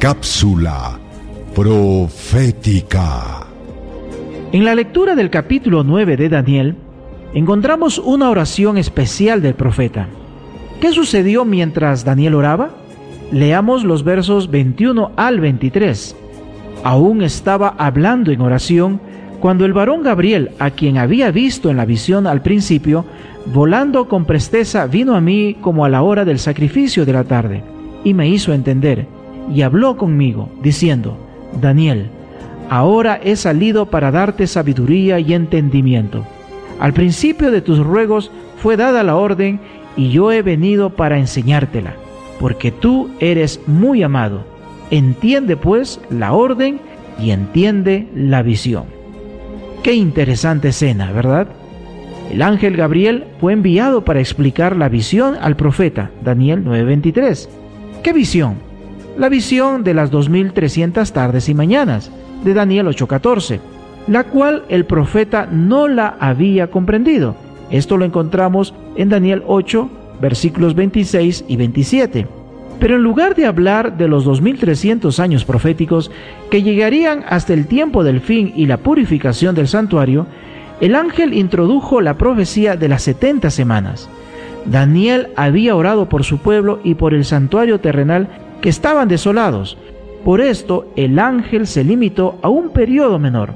Cápsula profética. En la lectura del capítulo 9 de Daniel, encontramos una oración especial del profeta. ¿Qué sucedió mientras Daniel oraba? Leamos los versos 21 al 23. Aún estaba hablando en oración cuando el varón Gabriel, a quien había visto en la visión al principio, volando con presteza, vino a mí como a la hora del sacrificio de la tarde, y me hizo entender y habló conmigo, diciendo, Daniel, ahora he salido para darte sabiduría y entendimiento. Al principio de tus ruegos fue dada la orden y yo he venido para enseñártela, porque tú eres muy amado. Entiende pues la orden y entiende la visión. Qué interesante escena, ¿verdad? El ángel Gabriel fue enviado para explicar la visión al profeta, Daniel 9:23. ¿Qué visión? La visión de las 2300 tardes y mañanas de Daniel 8:14, la cual el profeta no la había comprendido. Esto lo encontramos en Daniel 8, versículos 26 y 27. Pero en lugar de hablar de los 2300 años proféticos que llegarían hasta el tiempo del fin y la purificación del santuario, el ángel introdujo la profecía de las 70 semanas. Daniel había orado por su pueblo y por el santuario terrenal que estaban desolados. Por esto el ángel se limitó a un periodo menor,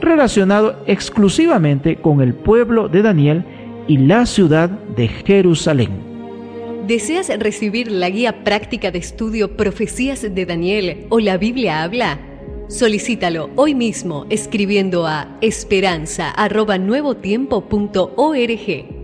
relacionado exclusivamente con el pueblo de Daniel y la ciudad de Jerusalén. ¿Deseas recibir la guía práctica de estudio Profecías de Daniel o la Biblia habla? Solicítalo hoy mismo escribiendo a esperanza.nuevotiempo.org